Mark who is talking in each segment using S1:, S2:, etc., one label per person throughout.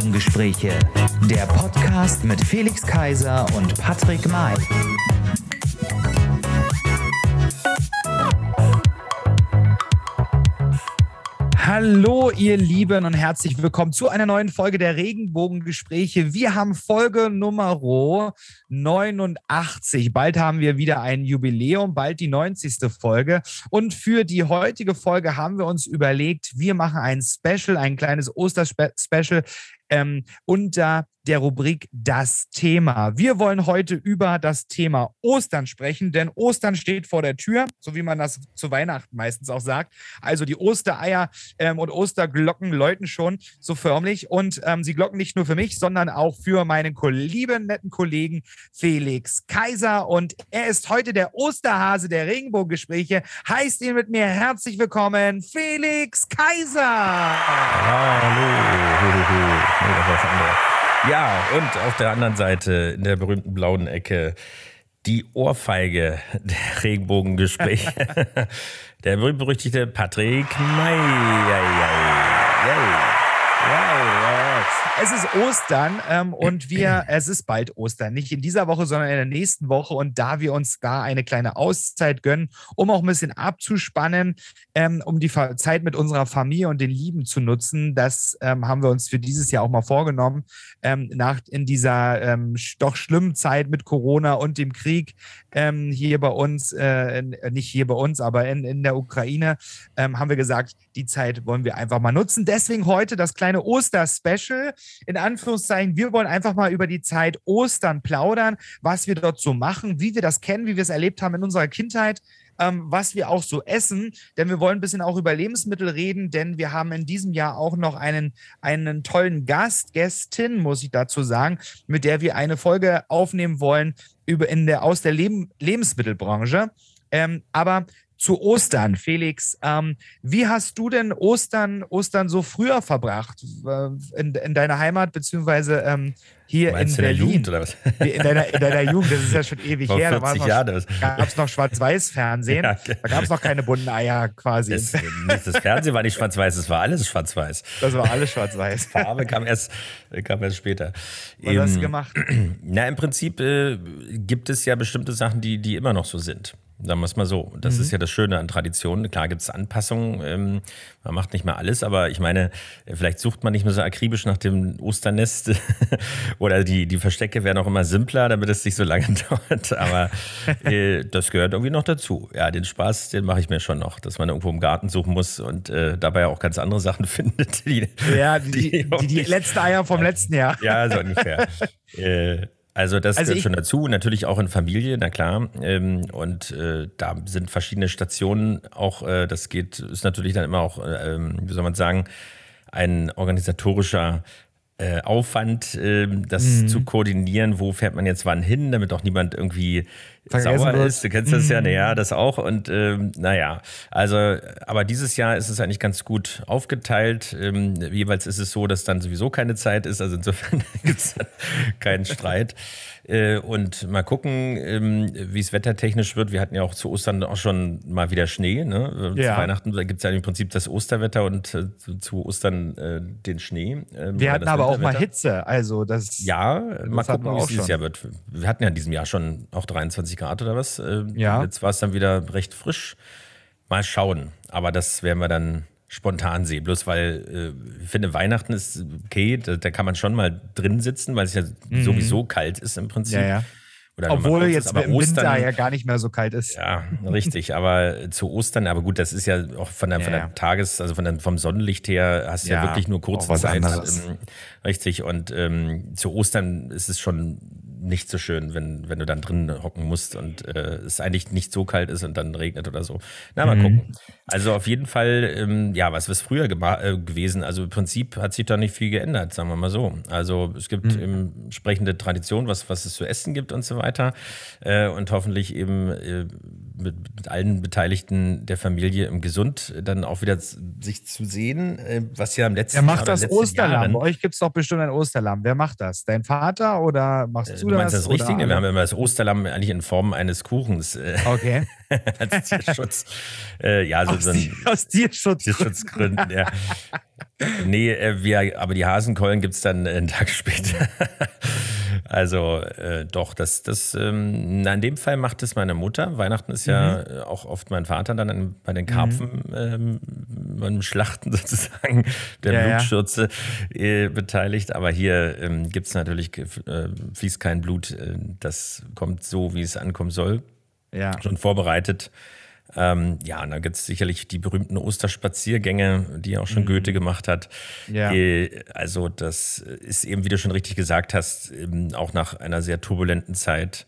S1: Regenbogengespräche, der Podcast mit Felix Kaiser und Patrick May. Hallo, ihr Lieben, und herzlich willkommen zu einer neuen Folge der Regenbogengespräche. Wir haben Folge Nummer 89. Bald haben wir wieder ein Jubiläum, bald die 90. Folge. Und für die heutige Folge haben wir uns überlegt, wir machen ein Special, ein kleines Osterspecial ähm, unter der Rubrik Das Thema. Wir wollen heute über das Thema Ostern sprechen, denn Ostern steht vor der Tür, so wie man das zu Weihnachten meistens auch sagt. Also die Ostereier ähm, und Osterglocken läuten schon so förmlich und ähm, sie glocken nicht nur für mich, sondern auch für meinen lieben, netten Kollegen Felix Kaiser und er ist heute der Osterhase der Regenbogengespräche. Heißt ihn mit mir herzlich willkommen, Felix Kaiser.
S2: Hallo. Nee, das war was anderes. Ja, und auf der anderen Seite, in der berühmten blauen Ecke, die Ohrfeige der Regenbogengespräche. der berühmt-berüchtigte Patrick May.
S1: Es ist Ostern ähm, und wir, es ist bald Ostern. Nicht in dieser Woche, sondern in der nächsten Woche. Und da wir uns da eine kleine Auszeit gönnen, um auch ein bisschen abzuspannen, ähm, um die Zeit mit unserer Familie und den Lieben zu nutzen, das ähm, haben wir uns für dieses Jahr auch mal vorgenommen. Ähm, nach in dieser ähm, doch schlimmen Zeit mit Corona und dem Krieg ähm, hier bei uns, äh, nicht hier bei uns, aber in, in der Ukraine, haben wir gesagt, die Zeit wollen wir einfach mal nutzen. Deswegen heute das kleine Oster-Special in Anführungszeichen, wir wollen einfach mal über die Zeit Ostern plaudern, was wir dort so machen, wie wir das kennen, wie wir es erlebt haben in unserer Kindheit, ähm, was wir auch so essen. Denn wir wollen ein bisschen auch über Lebensmittel reden, denn wir haben in diesem Jahr auch noch einen, einen tollen Gast, Gästin, muss ich dazu sagen, mit der wir eine Folge aufnehmen wollen über in der, aus der Leben, Lebensmittelbranche. Ähm, aber zu Ostern, Felix. Ähm, wie hast du denn Ostern, Ostern so früher verbracht? Äh, in, in deiner Heimat, beziehungsweise ähm, hier in, in Berlin? In, Jugend, oder was? in, deiner, in deiner Jugend, das ist ja schon ewig Vor her.
S2: 40 Jahre.
S1: Da gab es noch Schwarz-Weiß-Fernsehen. Ja, okay. Da gab es noch keine bunten Eier quasi.
S2: Das, das Fernsehen war nicht schwarz-weiß, es war alles schwarz-weiß.
S1: Das war alles schwarz-weiß.
S2: Farbe kam erst, kam erst später.
S1: Was hast du gemacht?
S2: Na, im Prinzip äh, gibt es ja bestimmte Sachen, die, die immer noch so sind. Sagen wir es mal so. Das mhm. ist ja das Schöne an Traditionen. Klar gibt es Anpassungen. Ähm, man macht nicht mehr alles, aber ich meine, vielleicht sucht man nicht mehr so akribisch nach dem Osternest oder die, die Verstecke werden auch immer simpler, damit es nicht so lange dauert. Aber äh, das gehört irgendwie noch dazu. Ja, den Spaß, den mache ich mir schon noch, dass man irgendwo im Garten suchen muss und äh, dabei auch ganz andere Sachen findet.
S1: Die, ja, die, die, die, die letzten Eier vom letzten Jahr.
S2: Ja, so ungefähr. äh, also das also gehört schon dazu, natürlich auch in Familie, na klar. Ähm, und äh, da sind verschiedene Stationen auch, äh, das geht, ist natürlich dann immer auch, äh, ähm, wie soll man sagen, ein organisatorischer Aufwand, äh, das mhm. zu koordinieren, wo fährt man jetzt wann hin, damit auch niemand irgendwie sauer wird. ist. Du kennst das mhm. ja, naja, das auch. Und ähm, naja, also, aber dieses Jahr ist es eigentlich ganz gut aufgeteilt. Ähm, jeweils ist es so, dass dann sowieso keine Zeit ist. Also insofern gibt es keinen Streit. Äh, und mal gucken, ähm, wie es wettertechnisch wird. Wir hatten ja auch zu Ostern auch schon mal wieder Schnee. Ne? Ja. Zu Weihnachten gibt es ja im Prinzip das Osterwetter und äh, zu Ostern äh, den Schnee.
S1: Ähm, wir hatten aber auch mal Hitze. Also das,
S2: ja, das mal gucken, wie es dieses Jahr wird. Wir hatten ja in diesem Jahr schon auch 23 Grad oder was. ja. Jetzt war es dann wieder recht frisch. Mal schauen. Aber das werden wir dann spontan sehe. Bloß weil äh, ich finde, Weihnachten ist okay, da, da, kann man schon mal drin sitzen, weil es ja mhm. sowieso kalt ist im Prinzip.
S1: Ja, ja. Obwohl jetzt ist, aber im Ostern, Winter ja gar nicht mehr so kalt ist.
S2: Ja, richtig. Aber zu Ostern, aber gut, das ist ja auch von der, ja, von der Tages-, also von der, vom Sonnenlicht her, hast du ja, ja, wirklich nur kurze Zeit. Ähm, richtig. Und ähm, zu Ostern ist es schon nicht so schön, wenn, wenn du dann drin hocken musst und äh, es eigentlich nicht so kalt ist und dann regnet oder so. Na, mal mhm. gucken. Also auf jeden Fall, ähm, ja, was ist früher äh, gewesen? Also im Prinzip hat sich da nicht viel geändert, sagen wir mal so. Also es gibt mhm. entsprechende Tradition, was, was es zu essen gibt und so weiter. Äh, und hoffentlich eben äh, mit, mit, allen Beteiligten der Familie im Gesund dann auch wieder sich zu sehen, äh, was ja im letzten
S1: Jahr. Wer macht das Osterlamm? Jahren, Bei euch gibt es doch bestimmt ein Osterlamm. Wer macht das? Dein Vater oder machst äh, du, du meinst
S2: das? das Richtige? Wir haben immer das Osterlamm eigentlich in Form eines Kuchens.
S1: Äh, okay.
S2: als Tierschutz. äh, ja, so,
S1: aus, so ein, aus Tierschutz
S2: Tierschutzgründen. ja. Nee, wir, aber die Hasenkeulen gibt es dann einen Tag später. Also äh, doch, das, das ähm, na, in dem Fall macht es meine Mutter. Weihnachten ist ja mhm. Äh, auch oft mein Vater dann an, bei den Karpfen mhm. ähm, beim Schlachten sozusagen der ja, Blutschürze äh, beteiligt. Aber hier ähm, gibt es natürlich, äh, fließt kein Blut. Äh, das kommt so, wie es ankommen soll. Ja. Schon vorbereitet. Ähm, ja, und da gibt es sicherlich die berühmten Osterspaziergänge, die auch schon mhm. Goethe gemacht hat. Ja. Äh, also, das ist eben, wie du schon richtig gesagt hast, auch nach einer sehr turbulenten Zeit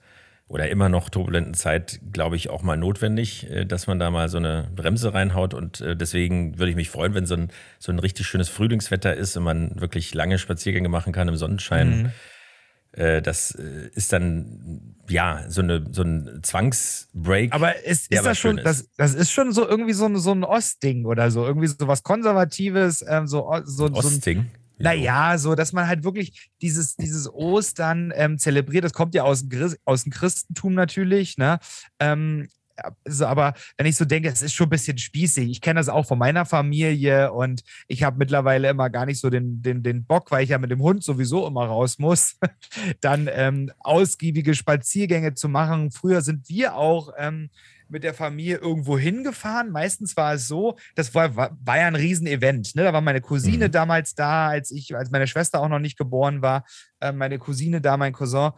S2: oder immer noch turbulenten Zeit, glaube ich, auch mal notwendig, äh, dass man da mal so eine Bremse reinhaut. Und äh, deswegen würde ich mich freuen, wenn so ein, so ein richtig schönes Frühlingswetter ist und man wirklich lange Spaziergänge machen kann im Sonnenschein. Mhm. Äh, das äh, ist dann ja so, eine, so ein Zwangsbreak.
S1: Aber ist, ist das schon, ist. Das, das ist schon so irgendwie so ein, so ein Ostding oder so, irgendwie so was Konservatives, ähm, so, so,
S2: ein Ostding. So
S1: naja, so, dass man halt wirklich dieses, dieses Ostern ähm, zelebriert. Das kommt ja aus, aus dem Christentum natürlich, ne? Ähm, so, aber wenn ich so denke, es ist schon ein bisschen spießig. Ich kenne das auch von meiner Familie und ich habe mittlerweile immer gar nicht so den, den, den Bock, weil ich ja mit dem Hund sowieso immer raus muss, dann ähm, ausgiebige Spaziergänge zu machen. Früher sind wir auch ähm, mit der Familie irgendwo hingefahren. Meistens war es so, das war, war, war ja ein Riesenevent. Ne? Da war meine Cousine mhm. damals da, als ich, als meine Schwester auch noch nicht geboren war. Äh, meine Cousine da, mein Cousin.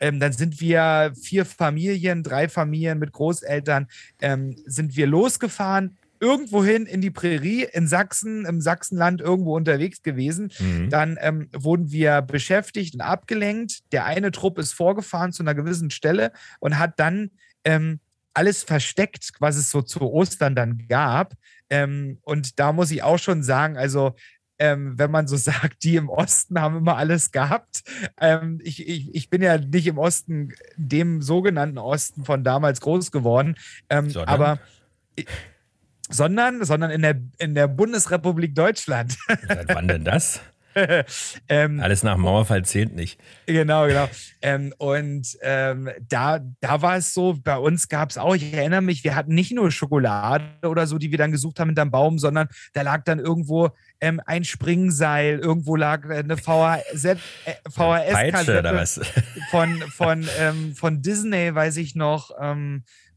S1: Ähm, dann sind wir vier Familien, drei Familien mit Großeltern, ähm, sind wir losgefahren, irgendwohin in die Prärie in Sachsen, im Sachsenland irgendwo unterwegs gewesen. Mhm. Dann ähm, wurden wir beschäftigt und abgelenkt. Der eine Trupp ist vorgefahren zu einer gewissen Stelle und hat dann ähm, alles versteckt, was es so zu Ostern dann gab. Ähm, und da muss ich auch schon sagen, also ähm, wenn man so sagt, die im Osten haben immer alles gehabt. Ähm, ich, ich, ich bin ja nicht im Osten, dem sogenannten Osten von damals groß geworden, ähm, aber sondern, sondern in der, in der Bundesrepublik Deutschland.
S2: Seit wann denn das? ähm, Alles nach Mauerfall zählt nicht.
S1: Genau, genau. Ähm, und ähm, da, da war es so, bei uns gab es auch, ich erinnere mich, wir hatten nicht nur Schokolade oder so, die wir dann gesucht haben hinterm Baum, sondern da lag dann irgendwo ähm, ein Springseil, irgendwo lag eine VHS, äh, von, von, ähm, von Disney, weiß ich noch.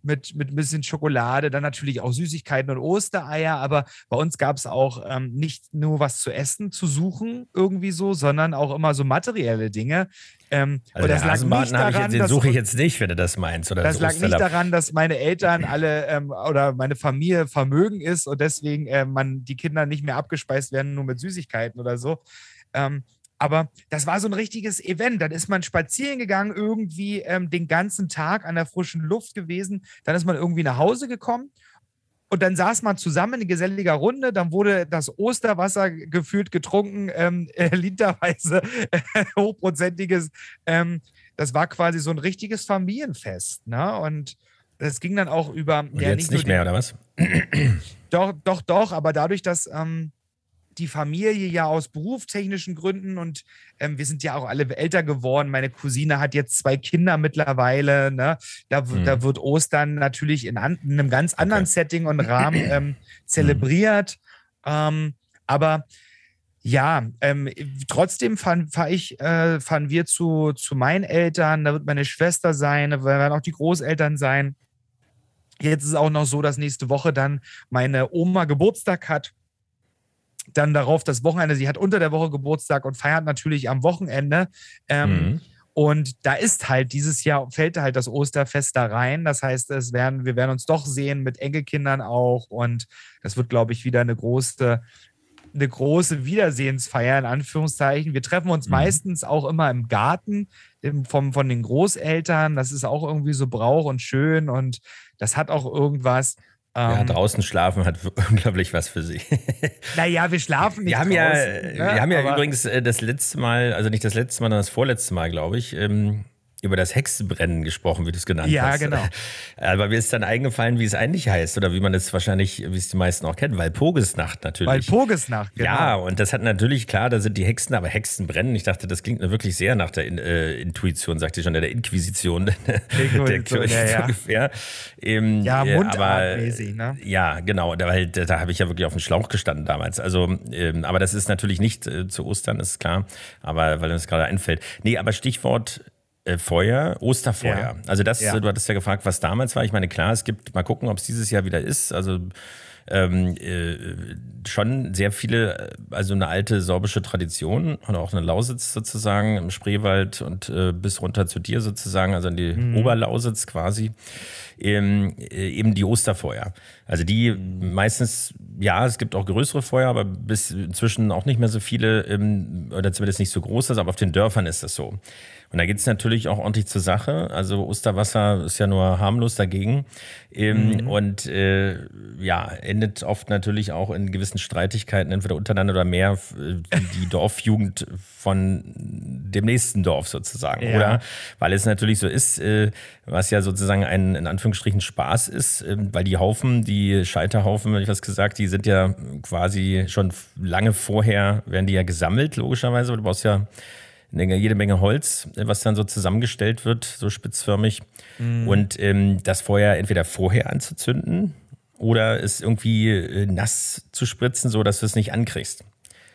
S1: Mit, mit ein bisschen Schokolade, dann natürlich auch Süßigkeiten und Ostereier, aber bei uns gab es auch ähm, nicht nur was zu essen zu suchen, irgendwie so, sondern auch immer so materielle Dinge.
S2: Ähm, also das lag nicht daran, ich, den suche ich jetzt nicht, wenn du das meinst. Oder
S1: das, das lag nicht daran, dass meine Eltern alle ähm, oder meine Familie Vermögen ist und deswegen äh, man die Kinder nicht mehr abgespeist werden, nur mit Süßigkeiten oder so. Ähm, aber das war so ein richtiges Event. Dann ist man spazieren gegangen, irgendwie ähm, den ganzen Tag an der frischen Luft gewesen. Dann ist man irgendwie nach Hause gekommen und dann saß man zusammen in geselliger Runde. Dann wurde das Osterwasser gefühlt getrunken, ähm, äh, literweise äh, hochprozentiges. Ähm, das war quasi so ein richtiges Familienfest. Ne? Und das ging dann auch über.
S2: Und ja, jetzt nicht, nicht mehr, oder was?
S1: Doch, doch, doch. Aber dadurch, dass. Ähm, die Familie ja aus berufstechnischen Gründen und ähm, wir sind ja auch alle älter geworden. Meine Cousine hat jetzt zwei Kinder mittlerweile. Ne? Da, mhm. da wird Ostern natürlich in, an, in einem ganz anderen okay. Setting und Rahmen ähm, zelebriert. Mhm. Ähm, aber ja, ähm, trotzdem fahren, fahr ich, äh, fahren wir zu, zu meinen Eltern, da wird meine Schwester sein, da werden auch die Großeltern sein. Jetzt ist es auch noch so, dass nächste Woche dann meine Oma Geburtstag hat dann darauf das Wochenende. Sie hat unter der Woche Geburtstag und feiert natürlich am Wochenende. Ähm, mhm. Und da ist halt dieses Jahr fällt halt das Osterfest da rein. Das heißt, es werden, wir werden uns doch sehen mit Enkelkindern auch. Und das wird, glaube ich, wieder eine große, eine große Wiedersehensfeier in Anführungszeichen. Wir treffen uns mhm. meistens auch immer im Garten vom, von den Großeltern. Das ist auch irgendwie so Brauch und schön und das hat auch irgendwas.
S2: Ja, ähm, draußen schlafen hat unglaublich was für sich.
S1: Naja, wir schlafen nicht
S2: wir haben draußen, Ja, ne? Wir haben ja übrigens äh, das letzte Mal, also nicht das letzte Mal, sondern das vorletzte Mal, glaube ich, ähm, über das Hexenbrennen gesprochen, wie du es genannt
S1: ja,
S2: hast.
S1: Ja, genau.
S2: Aber mir ist dann eingefallen, wie es eigentlich heißt oder wie man es wahrscheinlich, wie es die meisten auch kennen, Walpurgisnacht natürlich.
S1: Walpurgisnacht, genau.
S2: Ja, und das hat natürlich, klar, da sind die Hexen, aber Hexen brennen. Ich dachte, das klingt wirklich sehr nach der äh, Intuition, sagte ich schon, der Inquisition der Kirche ja, ja. ungefähr.
S1: Ähm, ja, mundartmäßig, ne?
S2: Ja, genau, da, da, da habe ich ja wirklich auf dem Schlauch gestanden damals. Also, ähm, aber das ist natürlich nicht äh, zu Ostern, ist klar, aber weil mir das gerade einfällt. Nee, aber Stichwort äh, Feuer, Osterfeuer. Ja. Also das, ja. du hattest ja gefragt, was damals war. Ich meine, klar, es gibt, mal gucken, ob es dieses Jahr wieder ist. Also ähm, äh, schon sehr viele, äh, also eine alte sorbische Tradition und auch eine Lausitz sozusagen im Spreewald und äh, bis runter zu dir sozusagen, also in die mhm. Oberlausitz quasi, ähm, äh, eben die Osterfeuer. Also die meistens, ja, es gibt auch größere Feuer, aber bis inzwischen auch nicht mehr so viele ähm, oder zumindest nicht so groß, also aber auf den Dörfern ist das so. Und da geht es natürlich auch ordentlich zur Sache. Also Osterwasser ist ja nur harmlos dagegen. Ähm, mhm. Und äh, ja, endet oft natürlich auch in gewissen Streitigkeiten, entweder untereinander oder mehr äh, die Dorfjugend von dem nächsten Dorf sozusagen. Ja. Oder weil es natürlich so ist, äh, was ja sozusagen ein in Anführungsstrichen Spaß ist, äh, weil die Haufen, die Scheiterhaufen, wenn ich was gesagt, die sind ja quasi schon lange vorher, werden die ja gesammelt, logischerweise. Du brauchst ja jede Menge Holz, was dann so zusammengestellt wird, so spitzförmig. Mhm. Und ähm, das Feuer entweder vorher anzuzünden oder es irgendwie äh, nass zu spritzen, so dass du es nicht ankriegst.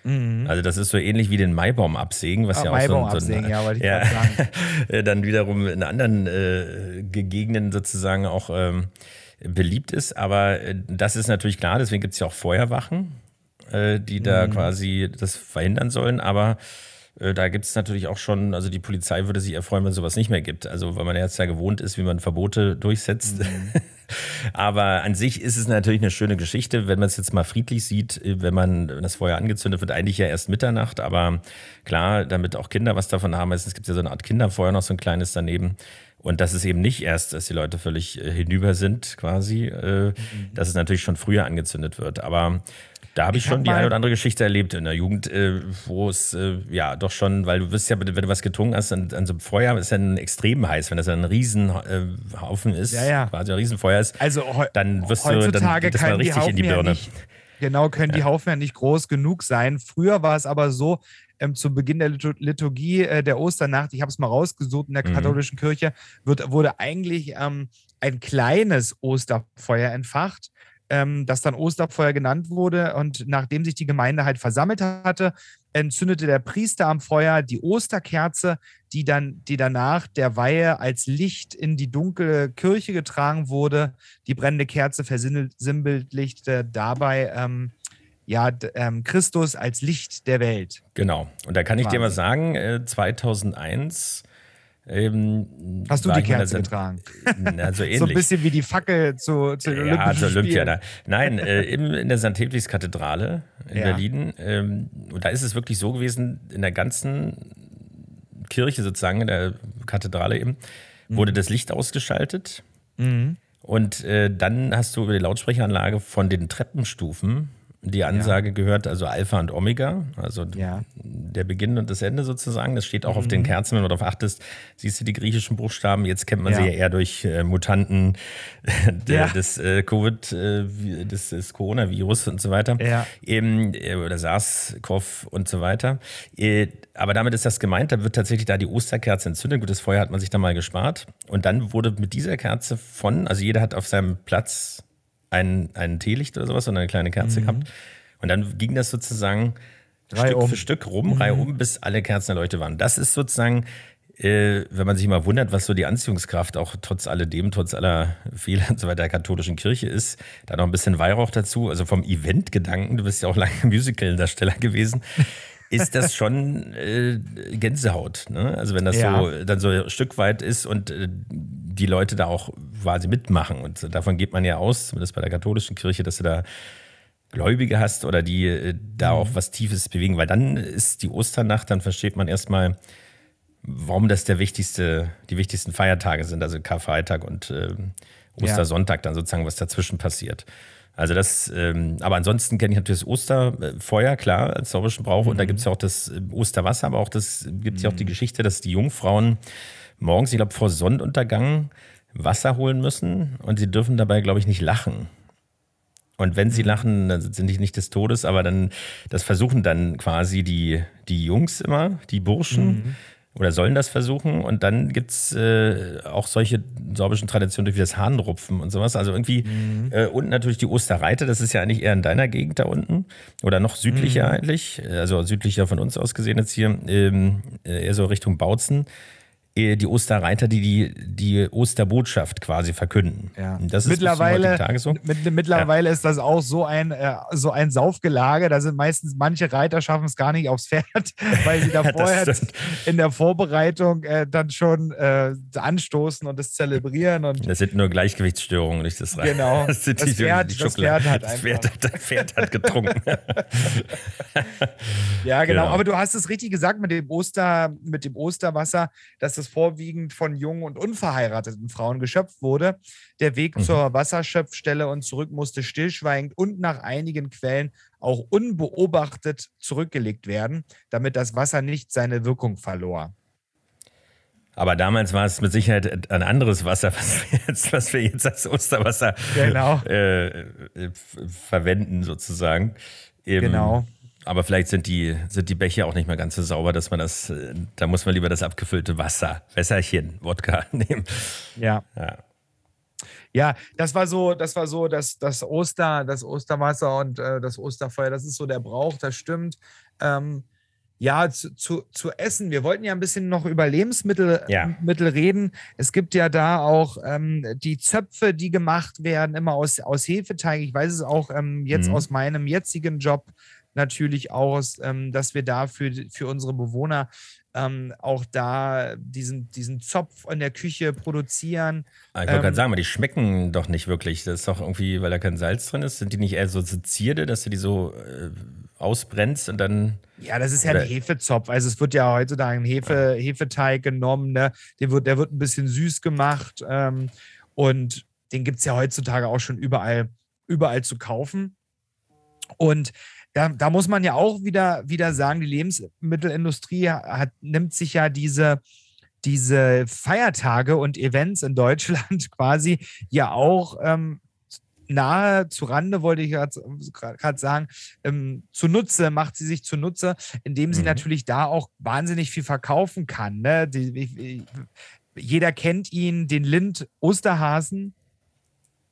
S2: Mhm. Also das ist so ähnlich wie den Maibaum absägen, was ah, ja auch Maibaum so, so ein, ja, wollte ich ja, sagen. dann wiederum in anderen äh, Gegenden sozusagen auch ähm, beliebt ist. Aber äh, das ist natürlich klar, deswegen gibt es ja auch Feuerwachen, äh, die da mhm. quasi das verhindern sollen. Aber äh, da gibt es natürlich auch schon, also die Polizei würde sich erfreuen, wenn es sowas nicht mehr gibt. Also weil man jetzt ja gewohnt ist, wie man Verbote durchsetzt. Mhm. Aber an sich ist es natürlich eine schöne Geschichte, wenn man es jetzt mal friedlich sieht, äh, wenn man wenn das Feuer angezündet wird, eigentlich ja erst Mitternacht. Aber klar, damit auch Kinder was davon haben. Es gibt ja so eine Art Kinderfeuer noch so ein kleines daneben. Und das ist eben nicht erst, dass die Leute völlig äh, hinüber sind, quasi, äh, mhm. dass es natürlich schon früher angezündet wird. Aber da habe ich, ich, schon hab die eine oder andere Geschichte erlebt in der Jugend, äh, wo es äh, ja doch schon, weil du wirst ja, wenn du was getrunken hast, an, an so einem Feuer ist ja extrem heiß, wenn das ein Riesenhaufen äh, ist,
S1: ja, ja.
S2: quasi ein Riesenfeuer ist,
S1: also
S2: dann wirst du dann geht das mal richtig in die Birne. Ja
S1: genau, können ja. die Haufen ja nicht groß genug sein. Früher war es aber so, ähm, zu Beginn der Liturgie äh, der Osternacht, ich habe es mal rausgesucht in der mhm. katholischen Kirche, wird, wurde eigentlich ähm, ein kleines Osterfeuer entfacht ähm, das dann Osterfeuer genannt wurde. Und nachdem sich die Gemeinde halt versammelt hatte, entzündete der Priester am Feuer die Osterkerze, die dann, die danach der Weihe als Licht in die dunkle Kirche getragen wurde. Die brennende Kerze versinnbildlichte dabei ähm, ja, ähm, Christus als Licht der Welt.
S2: Genau. Und da kann ich Wahnsinn. dir mal sagen, äh, 2001
S1: ähm, Hast du die Kerze der, getragen?
S2: Na, so ähnlich.
S1: so ein bisschen wie die Fackel zu, zu
S2: ja, Olympischen zur Olympia. Da. Nein, äh, in, in der St. Hedwigs-Kathedrale in ja. Berlin. Ähm, und da ist es wirklich so gewesen, in der ganzen Kirche sozusagen, in der Kathedrale eben, mhm. wurde das Licht ausgeschaltet. Mhm. Und äh, dann hast du über die Lautsprecheranlage von den Treppenstufen die Ansage ja. gehört, also Alpha und Omega, also ja. der Beginn und das Ende sozusagen. Das steht auch mhm. auf den mhm. Kerzen, wenn du darauf achtest, siehst du die griechischen Buchstaben. Jetzt kennt man ja. sie ja eher durch äh, Mutanten ja. des äh, Covid, äh, des, des, Coronavirus und so weiter. Eben, äh, oder SARS-CoV und so weiter. Äh, aber damit ist das gemeint, da wird tatsächlich da die Osterkerze entzündet. Gut, das Feuer hat man sich da mal gespart. Und dann wurde mit dieser Kerze von, also jeder hat auf seinem Platz ein, ein Teelicht oder sowas, sondern eine kleine Kerze mhm. gehabt. Und dann ging das sozusagen Drei Stück um. für Stück rum, mhm. Reihe um, bis alle Kerzen erleuchtet waren. Das ist sozusagen, äh, wenn man sich mal wundert, was so die Anziehungskraft auch trotz alledem, trotz aller Fehler und so weiter der katholischen Kirche ist, da noch ein bisschen Weihrauch dazu. Also vom Event-Gedanken, du bist ja auch lange Musical-Darsteller gewesen. Ist das schon äh, Gänsehaut. Ne? Also wenn das ja. so dann so ein Stück weit ist und äh, die Leute da auch quasi mitmachen. Und davon geht man ja aus, zumindest bei der katholischen Kirche, dass du da Gläubige hast oder die äh, da mhm. auch was Tiefes bewegen, weil dann ist die Osternacht, dann versteht man erstmal, warum das der wichtigste, die wichtigsten Feiertage sind, also Karfreitag und äh, Ostersonntag, dann sozusagen, was dazwischen passiert. Also das, ähm, aber ansonsten kenne ich natürlich das Osterfeuer, klar, als sorbischen Brauch. Mhm. Und da mhm. gibt es ja auch das äh, Osterwasser, aber auch das gibt es ja auch die mhm. Geschichte, dass die Jungfrauen morgens, ich glaube, vor Sonnenuntergang Wasser holen müssen und sie dürfen dabei, glaube ich, nicht lachen. Und wenn sie mhm. lachen, dann sind die nicht des Todes, aber dann, das versuchen dann quasi die, die Jungs immer, die Burschen. Mhm oder sollen das versuchen. Und dann gibt es äh, auch solche sorbischen Traditionen wie das Hahnrupfen und sowas. Also irgendwie, mhm. äh, und natürlich die Osterreite, das ist ja eigentlich eher in deiner Gegend da unten oder noch südlicher mhm. eigentlich, also südlicher von uns aus gesehen jetzt hier, ähm, äh, eher so Richtung Bautzen. Äh, die Osterreiter, die, die die Osterbotschaft quasi verkünden.
S1: Ja. Das ist mittlerweile, so. mit, mittlerweile ja. ist das auch so ein, äh, so ein Saufgelage. Da sind meistens manche Reiter schaffen es gar nicht aufs Pferd, weil sie da vorher in der Vorbereitung äh, dann schon äh, anstoßen und das zelebrieren. Und
S2: das sind nur Gleichgewichtsstörungen, nicht das
S1: Reiter. Genau.
S2: Das, sind das,
S1: die, Pferd,
S2: die
S1: das Pferd hat
S2: das Pferd, das Pferd hat getrunken.
S1: ja, genau. genau. Aber du hast es richtig gesagt mit dem Oster, mit dem Osterwasser, dass das vorwiegend von jungen und unverheirateten Frauen geschöpft wurde. Der Weg mhm. zur Wasserschöpfstelle und zurück musste stillschweigend und nach einigen Quellen auch unbeobachtet zurückgelegt werden, damit das Wasser nicht seine Wirkung verlor.
S2: Aber damals war es mit Sicherheit ein anderes Wasser, was wir jetzt, was wir jetzt als Osterwasser
S1: genau.
S2: äh, verwenden, sozusagen.
S1: Eben, genau
S2: aber vielleicht sind die, sind die Bäche auch nicht mehr ganz so sauber, dass man das, äh, da muss man lieber das abgefüllte Wasser, Wässerchen, Wodka nehmen.
S1: Ja. ja. Ja, das war so, das war so, das, das Oster, das Osterwasser und äh, das Osterfeuer, das ist so der Brauch, das stimmt. Ähm, ja, zu, zu, zu, essen. Wir wollten ja ein bisschen noch über Lebensmittel ja. Mittel reden. Es gibt ja da auch ähm, die Zöpfe, die gemacht werden, immer aus, aus Hefeteig. Ich weiß es auch ähm, jetzt mhm. aus meinem jetzigen Job natürlich aus, ähm, dass wir da für, für unsere Bewohner ähm, auch da diesen, diesen Zopf in der Küche produzieren.
S2: Ah, ich wollte ähm, gerade sagen, aber die schmecken doch nicht wirklich. Das ist doch irgendwie, weil da kein Salz drin ist, sind die nicht eher so Zierde, dass du die so äh, ausbrennst und dann.
S1: Ja, das ist ja ein Hefezopf. Also es wird ja heutzutage ein Hefe, Hefeteig genommen, ne? Der wird, der wird ein bisschen süß gemacht ähm, und den gibt es ja heutzutage auch schon überall, überall zu kaufen. Und da, da muss man ja auch wieder, wieder sagen, die Lebensmittelindustrie hat, nimmt sich ja diese, diese Feiertage und Events in Deutschland quasi ja auch ähm, nahe zu Rande, wollte ich gerade sagen, ähm, zunutze, macht sie sich zunutze, indem sie mhm. natürlich da auch wahnsinnig viel verkaufen kann. Ne? Die, jeder kennt ihn, den Lind Osterhasen,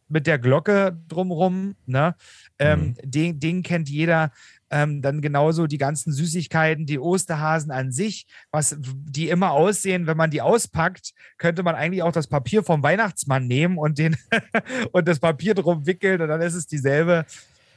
S1: mit der Glocke drumrum, ne? Ähm, mhm. den, den kennt jeder. Ähm, dann genauso die ganzen Süßigkeiten, die Osterhasen an sich, was die immer aussehen, wenn man die auspackt, könnte man eigentlich auch das Papier vom Weihnachtsmann nehmen und den und das Papier drum wickeln und dann ist es dieselbe,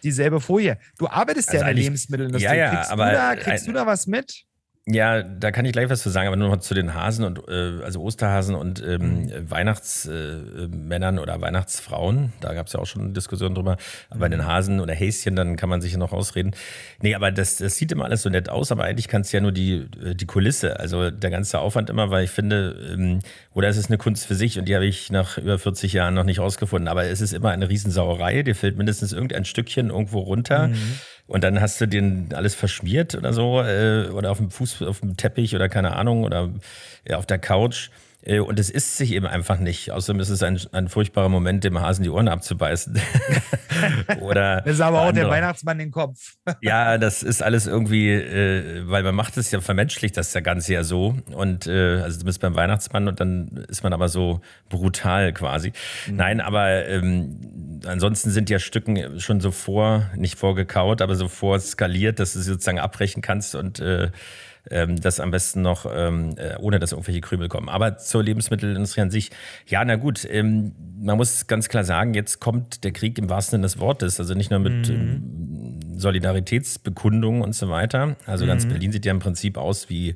S1: dieselbe Folie. Du arbeitest also ja in der Lebensmittelindustrie.
S2: Ja, ja,
S1: kriegst
S2: aber
S1: du da, kriegst du da was mit?
S2: Ja, da kann ich gleich was zu sagen, aber nur noch zu den Hasen und äh, also Osterhasen und ähm, mhm. Weihnachtsmännern äh, oder Weihnachtsfrauen. Da gab es ja auch schon eine Diskussion drüber. Aber bei den mhm. Hasen oder Häschen, dann kann man sich ja noch ausreden. Nee, aber das, das sieht immer alles so nett aus, aber eigentlich kann es ja nur die, äh, die Kulisse, also der ganze Aufwand immer, weil ich finde, ähm, oder es ist eine Kunst für sich und die habe ich nach über 40 Jahren noch nicht rausgefunden. Aber es ist immer eine Riesensauerei. Dir fällt mindestens irgendein Stückchen irgendwo runter. Mhm. Und dann hast du den alles verschmiert oder so, äh, oder auf dem Fuß, auf dem Teppich oder keine Ahnung, oder ja, auf der Couch. Äh, und es isst sich eben einfach nicht. Außerdem ist es ein, ein furchtbarer Moment, dem Hasen die Ohren abzubeißen.
S1: Oder das ist aber auch andere. der Weihnachtsmann den Kopf.
S2: ja, das ist alles irgendwie, äh, weil man macht es ja vermenschlicht das ja Ganze ja so. Und äh, also zumindest beim Weihnachtsmann und dann ist man aber so brutal quasi. Mhm. Nein, aber ähm, ansonsten sind ja Stücken schon so vor, nicht vorgekaut, aber so vorskaliert, dass du sie sozusagen abbrechen kannst und äh, ähm, das am besten noch, ähm, äh, ohne dass irgendwelche Krümel kommen. Aber zur Lebensmittelindustrie an sich, ja, na gut, ähm, man muss ganz klar sagen, jetzt kommt der Krieg im wahrsten Sinne des Wortes, also nicht nur mit mhm. Ähm, Solidaritätsbekundungen und so weiter. Also ganz mhm. Berlin sieht ja im Prinzip aus wie,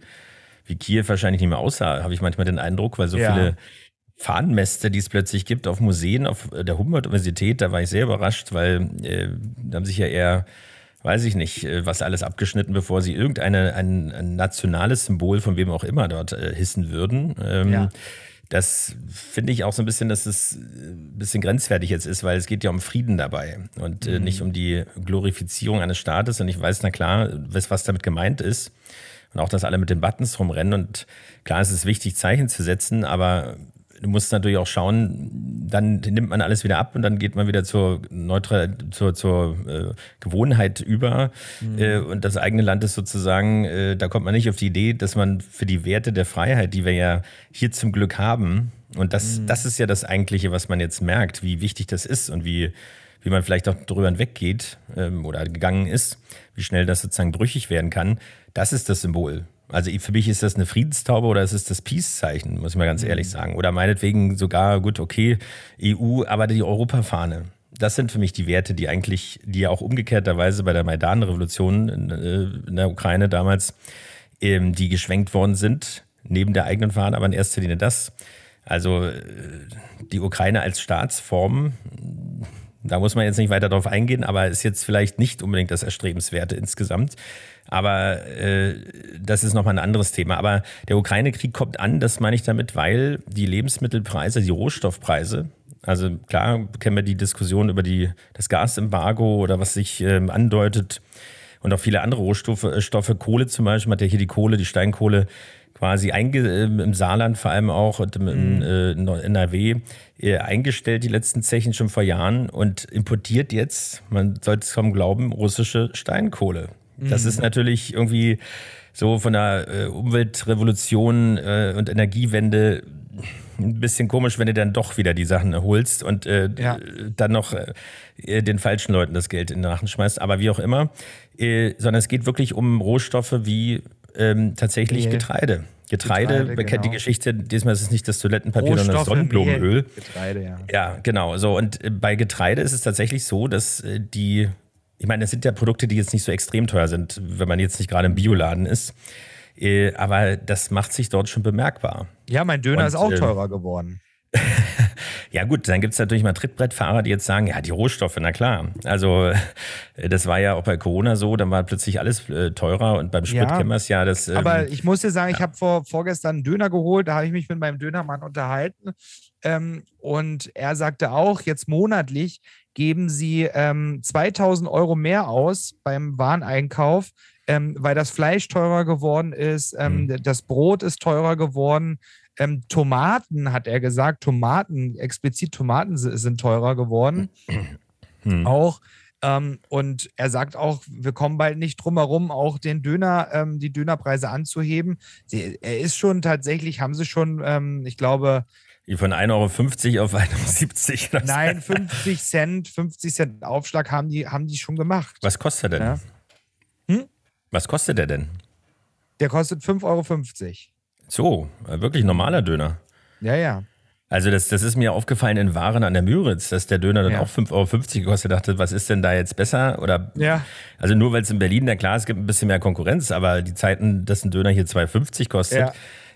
S2: wie Kiew wahrscheinlich nicht mehr aussah, habe ich manchmal den Eindruck, weil so ja. viele Fahnenmäste, die es plötzlich gibt auf Museen, auf der Humboldt-Universität, da war ich sehr überrascht, weil äh, da haben sich ja eher weiß ich nicht, äh, was alles abgeschnitten, bevor sie irgendeine ein, ein nationales Symbol von wem auch immer dort äh, hissen würden. Ähm, ja. Das finde ich auch so ein bisschen, dass es ein bisschen grenzwertig jetzt ist, weil es geht ja um Frieden dabei und äh, mhm. nicht um die Glorifizierung eines Staates. Und ich weiß, na klar, was, was damit gemeint ist. und auch, dass alle mit den Buttons rumrennen. Und klar, es ist wichtig, Zeichen zu setzen, aber du musst natürlich auch schauen, dann nimmt man alles wieder ab und dann geht man wieder zur, Neutral, zur, zur äh, Gewohnheit über. Mhm. Äh, und das eigene Land ist sozusagen, äh, da kommt man nicht auf die Idee, dass man für die Werte der Freiheit, die wir ja hier zum Glück haben, und das, mhm. das ist ja das Eigentliche, was man jetzt merkt, wie wichtig das ist und wie, wie man vielleicht auch drüber hinweggeht ähm, oder gegangen ist, wie schnell das sozusagen brüchig werden kann. Das ist das Symbol. Also für mich ist das eine Friedenstaube oder es ist das Peace-Zeichen, muss ich mal ganz mhm. ehrlich sagen. Oder meinetwegen sogar, gut, okay, EU, aber die Europafahne. Das sind für mich die Werte, die eigentlich, die ja auch umgekehrterweise bei der Maidan-Revolution in, äh, in, der Ukraine damals, ähm, die geschwenkt worden sind, neben der eigenen Fahne, aber in erster Linie das. Also äh, die Ukraine als Staatsform, da muss man jetzt nicht weiter drauf eingehen, aber ist jetzt vielleicht nicht unbedingt das Erstrebenswerte insgesamt. Aber äh, das ist nochmal ein anderes Thema. Aber der Ukraine-Krieg kommt an, das meine ich damit, weil die Lebensmittelpreise, die Rohstoffpreise, also klar kennen wir die Diskussion über die, das Gasembargo oder was sich ähm, andeutet und auch viele andere Rohstoffe, äh, Stoffe, Kohle zum Beispiel, man hat ja hier die Kohle, die Steinkohle quasi einge, äh, im Saarland vor allem auch und im, mhm. äh, NRW äh, eingestellt, die letzten Zechen schon vor Jahren und importiert jetzt, man sollte es kaum glauben, russische Steinkohle. Das ist mhm. natürlich irgendwie so von der äh, Umweltrevolution äh, und Energiewende ein bisschen komisch, wenn du dann doch wieder die Sachen holst und äh, ja. dann noch äh, den falschen Leuten das Geld in den Rachen schmeißt. Aber wie auch immer, äh, sondern es geht wirklich um Rohstoffe wie ähm, tatsächlich Mehl. Getreide. Getreide, Getreide man kennt die genau. Geschichte, diesmal ist es nicht das Toilettenpapier, sondern das Sonnenblumenöl. Getreide, ja. Ja, genau. So, und äh, bei Getreide ist es tatsächlich so, dass die ich meine, das sind ja Produkte, die jetzt nicht so extrem teuer sind, wenn man jetzt nicht gerade im Bioladen ist. Äh, aber das macht sich dort schon bemerkbar.
S1: Ja, mein Döner Und, ist auch ähm, teurer geworden.
S2: ja gut, dann gibt es natürlich mal Trittbrettfahrer, die jetzt sagen, ja, die Rohstoffe, na klar. Also äh, das war ja auch bei Corona so, dann war plötzlich alles äh, teurer und beim Sprit ja, kennen wir es ja. Das,
S1: ähm, aber ich muss dir sagen, ja. ich habe vor, vorgestern einen Döner geholt, da habe ich mich mit meinem Dönermann unterhalten ähm, und er sagte auch, jetzt monatlich geben sie ähm, 2000 Euro mehr aus beim Wareneinkauf, ähm, weil das Fleisch teurer geworden ist, ähm, mhm. das Brot ist teurer geworden. Ähm, Tomaten, hat er gesagt, Tomaten, explizit Tomaten sind teurer geworden. Mhm. Auch. Ähm, und er sagt auch, wir kommen bald nicht drum herum, auch den Döner, ähm, die Dönerpreise anzuheben. Sie, er ist schon tatsächlich, haben sie schon, ich glaube,
S2: von 1,50 Euro auf 1,70
S1: Euro? Nein, 50 Cent, 50 Cent Aufschlag haben die, haben die schon gemacht.
S2: Was kostet er denn? Ja. Hm? Was kostet der denn?
S1: Der kostet 5,50 Euro.
S2: So, äh, wirklich normaler Döner.
S1: Ja, ja.
S2: Also das, das ist mir aufgefallen in Waren an der Müritz, dass der Döner dann ja. auch 5,50 Euro gekostet dachte, was ist denn da jetzt besser? Oder
S1: ja.
S2: Also nur weil es in Berlin, na klar, es gibt ein bisschen mehr Konkurrenz, aber die Zeiten, dass ein Döner hier 2,50 kostet, ja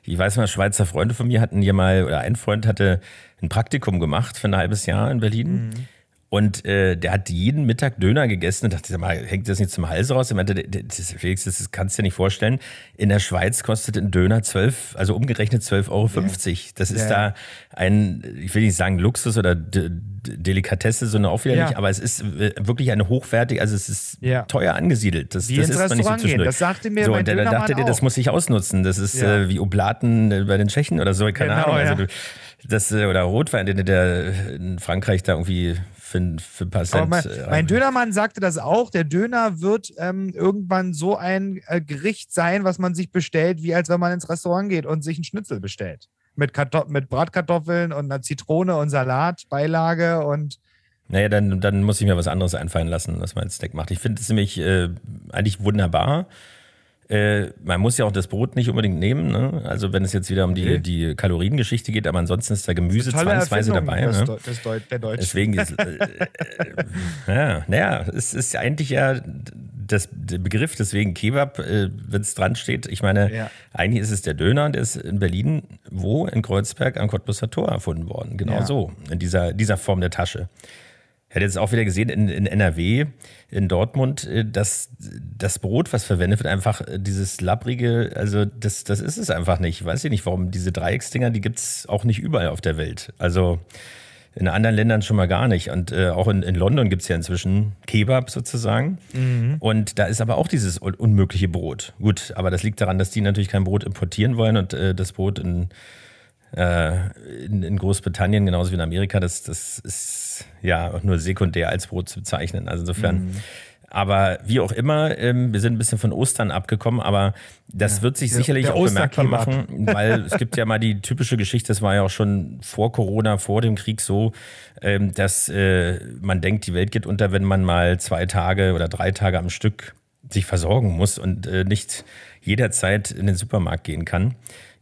S2: ich weiß mal, Schweizer Freunde von mir hatten hier mal, oder ein Freund hatte ein Praktikum gemacht für ein halbes Jahr in Berlin. Mhm. Und äh, der hat jeden Mittag Döner gegessen und dachte, mal, hängt das nicht zum Hals raus? Er meinte, das, Felix, das kannst du dir nicht vorstellen. In der Schweiz kostet ein Döner 12, also umgerechnet 12,50 Euro. Ja. Das ist ja. da ein, ich will nicht sagen Luxus oder D Delikatesse, sondern auch wieder ja. nicht, aber es ist äh, wirklich eine hochwertige, also es ist teuer angesiedelt. Das,
S1: wie das ist man nicht so zwischendurch. Das sagte mir so, mein und
S2: der, dachte dir, das muss ich ausnutzen. Das ist äh, wie Oblaten äh, bei den Tschechen oder so, keine genau, Ahnung. Also du, das, äh, oder Rotwein, den der in Frankreich da irgendwie für, für ein paar Cent.
S1: Mein, äh, mein, Dönermann sagte das auch. Der Döner wird ähm, irgendwann so ein äh, Gericht sein, was man sich bestellt, wie als wenn man ins Restaurant geht und sich einen Schnitzel bestellt. Mit, Kartoff mit Bratkartoffeln und einer Zitrone und Salat, Beilage und.
S2: Naja, dann, dann muss ich mir was anderes einfallen lassen, was mein Steak macht. Ich finde es nämlich äh, eigentlich wunderbar. Äh, man muss ja auch das Brot nicht unbedingt nehmen. Ne? Also wenn es jetzt wieder um die, okay. die Kaloriengeschichte geht, aber ansonsten ist da Gemüse zwangsweise dabei. Ne? Das, Deu der Deutsche. Deswegen ist, äh, äh, ja, naja, es ist eigentlich ja das, der Begriff, deswegen Kebab, äh, wenn es dran steht. Ich meine, ja. eigentlich ist es der Döner, der ist in Berlin, wo? In Kreuzberg am Cottbusser Tor erfunden worden. Genau ja. so, in dieser, dieser Form der Tasche. Ich hatte jetzt auch wieder gesehen in, in NRW, in Dortmund, äh, dass das Brot, was verwendet wird, einfach äh, dieses labbrige, also das, das ist es einfach nicht. Weiß ich nicht, warum diese Dreiecksdinger, die gibt es auch nicht überall auf der Welt. Also In anderen Ländern schon mal gar nicht. Und äh, auch in, in London gibt es ja inzwischen Kebab sozusagen. Mhm. Und da ist aber auch dieses un unmögliche Brot. Gut, aber das liegt daran, dass die natürlich kein Brot importieren wollen und äh, das Brot in, in, in, Großbritannien, genauso wie in Amerika, das, das ist ja auch nur sekundär als Brot zu bezeichnen. Also insofern. Mhm aber wie auch immer, ähm, wir sind ein bisschen von Ostern abgekommen, aber das ja, wird sich der, sicherlich der auch bemerkbar machen, weil es gibt ja mal die typische Geschichte, das war ja auch schon vor Corona, vor dem Krieg so, ähm, dass äh, man denkt, die Welt geht unter, wenn man mal zwei Tage oder drei Tage am Stück sich versorgen muss und äh, nicht jederzeit in den Supermarkt gehen kann.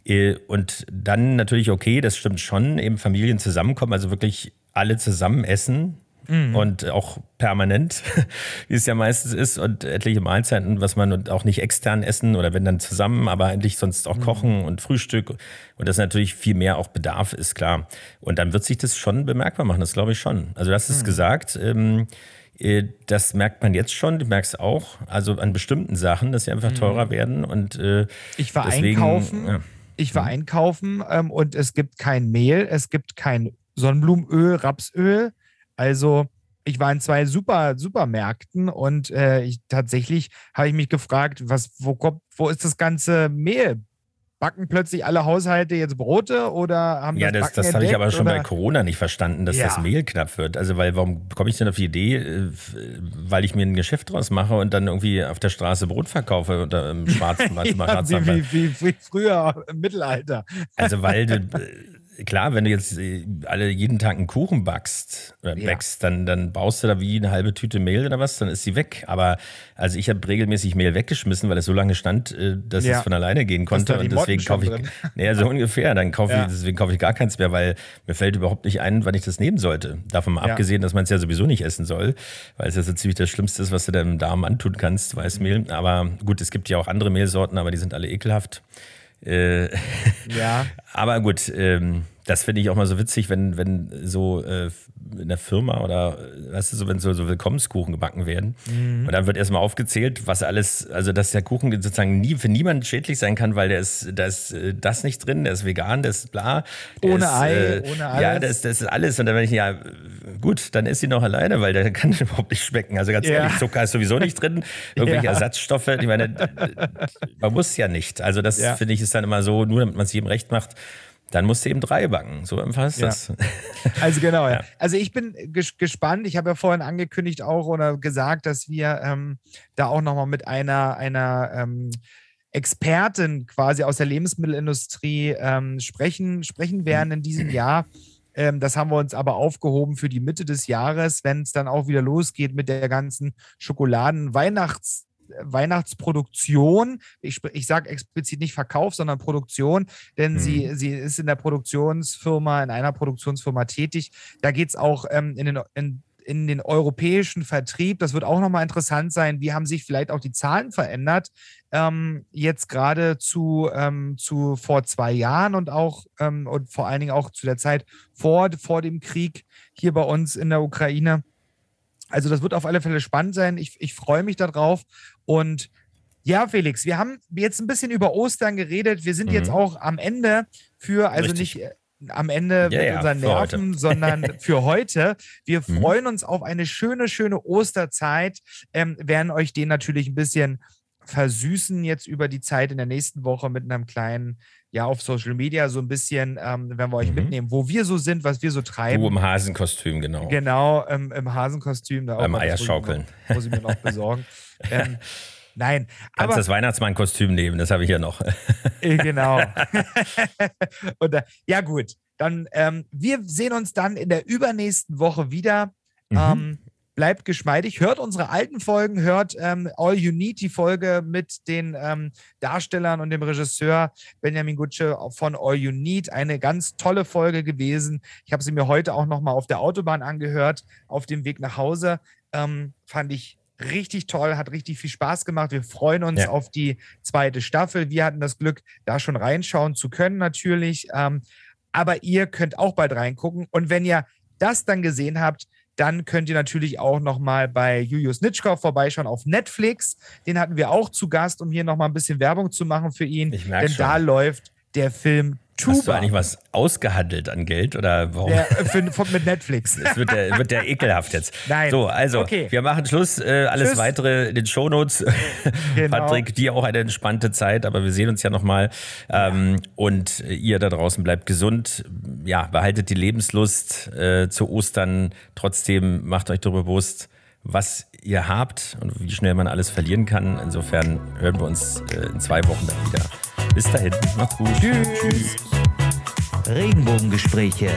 S2: Äh, und dann natürlich, okay, das stimmt schon, eben Familien zusammenkommen, also wirklich alle zusammen essen, Mhm. Und auch permanent, wie es ja meistens ist, und etliche Mahlzeiten, was man auch nicht extern essen oder wenn dann zusammen, aber eigentlich sonst auch mhm. kochen und Frühstück. Und das natürlich viel mehr auch Bedarf ist, klar. Und dann wird sich das schon bemerkbar machen, das glaube ich schon. Also, du hast es mhm. gesagt, ähm, äh, das merkt man jetzt schon, du merkst auch, also an bestimmten Sachen, dass sie einfach mhm. teurer werden. Und äh,
S1: ich war deswegen, einkaufen, ja. Ich war mhm. einkaufen ähm, und es gibt kein Mehl, es gibt kein Sonnenblumenöl, Rapsöl. Also ich war in zwei super Supermärkten und äh, ich, tatsächlich habe ich mich gefragt, was, wo kommt, wo ist das ganze Mehl? Backen plötzlich alle Haushalte jetzt Brote oder haben
S2: ja, das, das, das habe ich aber schon oder? bei Corona nicht verstanden, dass ja. das Mehl knapp wird. Also, weil warum komme ich denn auf die Idee, äh, weil ich mir ein Geschäft draus mache und dann irgendwie auf der Straße Brot verkaufe oder im schwarzen
S1: ja, wie, wie, wie, wie, früher im Mittelalter.
S2: Also, weil du, klar, wenn du jetzt äh, alle jeden Tag einen Kuchen backst oder ja. backst, dann, dann baust du da wie eine halbe Tüte Mehl oder was, dann ist sie weg. Aber also ich habe regelmäßig Mehl weggeschmissen, weil es so lange stand, äh, dass ja. es von alleine gehen konnte. Und deswegen kaufe ich, naja, so ungefähr, dann kaufe ja. ich, deswegen kaufe ich gar keins mehr, weil mir fällt überhaupt nicht ein, wann ich das nehmen sollte. Davon mal abgesehen, dass man es ja sowieso nicht essen soll, weil es ja so ziemlich das Schlimmste ist, was du deinem Darm antun kannst, Weißmehl. Aber gut, es gibt ja auch andere Mehlsorten, aber die sind alle ekelhaft. Äh, ja. Aber gut, ähm, das finde ich auch mal so witzig, wenn, wenn so äh, in der Firma oder weißt du, so, wenn so, so Willkommenskuchen gebacken werden. Mhm. Und dann wird erstmal aufgezählt, was alles, also dass der Kuchen sozusagen nie für niemanden schädlich sein kann, weil der ist, da ist äh, das nicht drin, der ist vegan, der ist bla.
S1: Der ohne
S2: ist,
S1: Ei, äh, ohne alles.
S2: Ja, das, das ist alles. Und dann bin ich, ja, gut, dann ist sie noch alleine, weil der kann überhaupt nicht schmecken. Also ganz ja. ehrlich, Zucker ist sowieso nicht drin. Irgendwelche ja. Ersatzstoffe, ich meine, man muss ja nicht. Also das ja. finde ich ist dann immer so, nur damit man es jedem recht macht dann musst du eben drei backen. So einfach ist ja. das.
S1: Also genau, ja. Also ich bin ges gespannt. Ich habe ja vorhin angekündigt auch oder gesagt, dass wir ähm, da auch nochmal mit einer, einer ähm, Expertin quasi aus der Lebensmittelindustrie ähm, sprechen, sprechen werden in diesem Jahr. Ähm, das haben wir uns aber aufgehoben für die Mitte des Jahres, wenn es dann auch wieder losgeht mit der ganzen Schokoladen-Weihnachts- Weihnachtsproduktion. Ich, ich sage explizit nicht Verkauf, sondern Produktion, denn mhm. sie, sie ist in der Produktionsfirma, in einer Produktionsfirma tätig. Da geht es auch ähm, in den in, in den europäischen Vertrieb. Das wird auch nochmal interessant sein. Wie haben sich vielleicht auch die Zahlen verändert? Ähm, jetzt gerade zu, ähm, zu vor zwei Jahren und auch ähm, und vor allen Dingen auch zu der Zeit vor, vor dem Krieg hier bei uns in der Ukraine. Also das wird auf alle Fälle spannend sein. Ich, ich freue mich darauf. Und ja, Felix, wir haben jetzt ein bisschen über Ostern geredet. Wir sind mhm. jetzt auch am Ende für, also Richtig. nicht äh, am Ende ja, mit ja, unseren Nerven, sondern für heute. Wir mhm. freuen uns auf eine schöne, schöne Osterzeit, ähm, werden euch den natürlich ein bisschen versüßen jetzt über die Zeit in der nächsten Woche mit einem kleinen ja auf Social Media so ein bisschen, ähm, wenn wir euch mhm. mitnehmen, wo wir so sind, was wir so treiben.
S2: Du im Hasenkostüm, genau.
S1: Genau, ähm, im Hasenkostüm.
S2: Da Beim Eierschaukeln.
S1: Muss ich mir noch besorgen. ähm, nein.
S2: Kannst aber, das Weihnachtsmann-Kostüm nehmen, das habe ich ja noch.
S1: Äh, genau. Und, äh, ja, gut. Dann, ähm, wir sehen uns dann in der übernächsten Woche wieder. Mhm. Ähm, bleibt geschmeidig, hört unsere alten Folgen, hört ähm, All You Need, die Folge mit den ähm, Darstellern und dem Regisseur Benjamin Gutsche von All You Need. Eine ganz tolle Folge gewesen. Ich habe sie mir heute auch nochmal auf der Autobahn angehört, auf dem Weg nach Hause. Ähm, fand ich richtig toll, hat richtig viel Spaß gemacht. Wir freuen uns ja. auf die zweite Staffel. Wir hatten das Glück, da schon reinschauen zu können, natürlich. Ähm, aber ihr könnt auch bald reingucken. Und wenn ihr das dann gesehen habt, dann könnt ihr natürlich auch nochmal bei Julius Nitschkow vorbeischauen auf Netflix. Den hatten wir auch zu Gast, um hier nochmal ein bisschen Werbung zu machen für ihn. Ich Denn schon. da läuft der Film
S2: Tuba. Hast du eigentlich was ausgehandelt an Geld oder warum?
S1: Ja, für, für, mit Netflix.
S2: Das wird der, wird der ekelhaft jetzt.
S1: Nein.
S2: So, also, okay. wir machen Schluss. Äh, alles Tschüss. weitere in den Shownotes. Genau. Patrick, dir auch eine entspannte Zeit, aber wir sehen uns ja nochmal. Ähm, und ihr da draußen bleibt gesund. Ja, behaltet die Lebenslust äh, zu Ostern. Trotzdem macht euch darüber bewusst, was ihr habt und wie schnell man alles verlieren kann. Insofern hören wir uns äh, in zwei Wochen dann wieder. Bis dahin, macht's gut.
S1: Tschüss. Tschüss.
S3: Regenbogengespräche,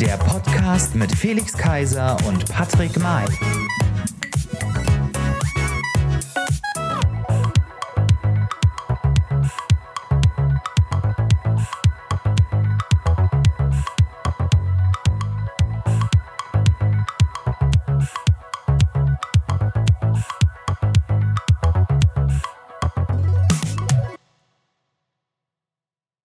S3: der Podcast mit Felix Kaiser und Patrick May.